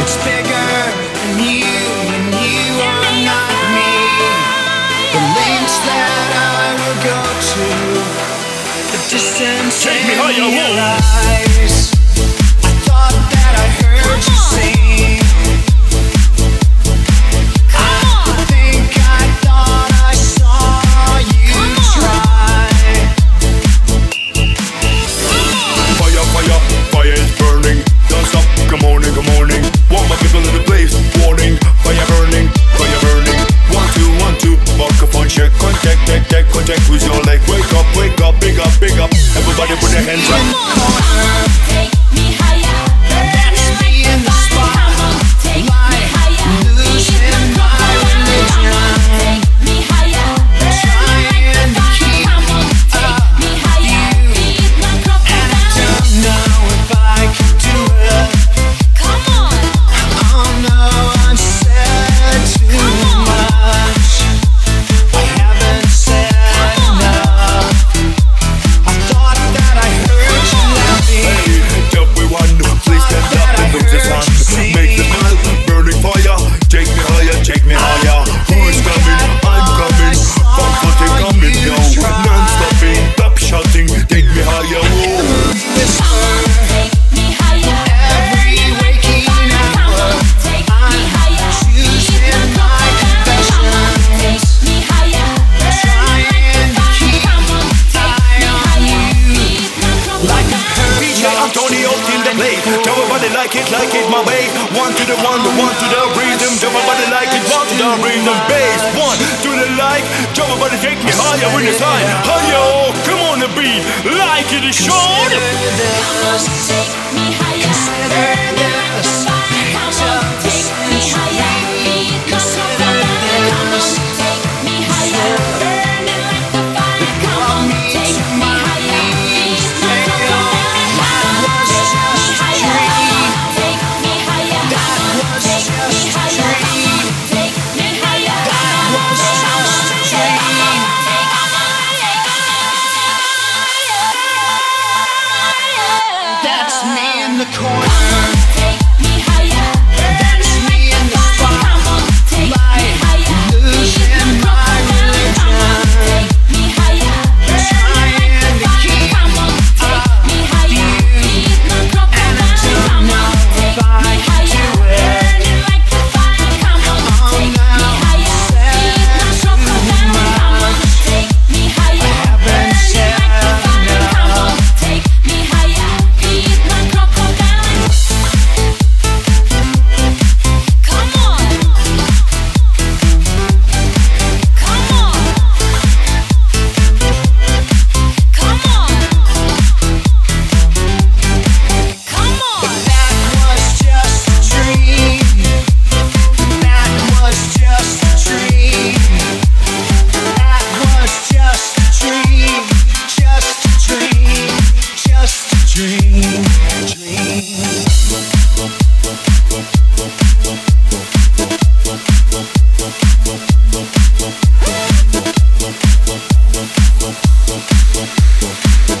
It's bigger than you and you are not me. The lengths that I will go to, the Take me higher, I thought that I heard you sing. like it, like it my way. One to the one, the one to the rhythm. Jump my body like it, one to the rhythm. Bass, one to the like. Jump my body, take me higher when the high. Higher, oh, come on the beat, like it is short. Consider the take me higher. me in the corner. Boom, boom, boom.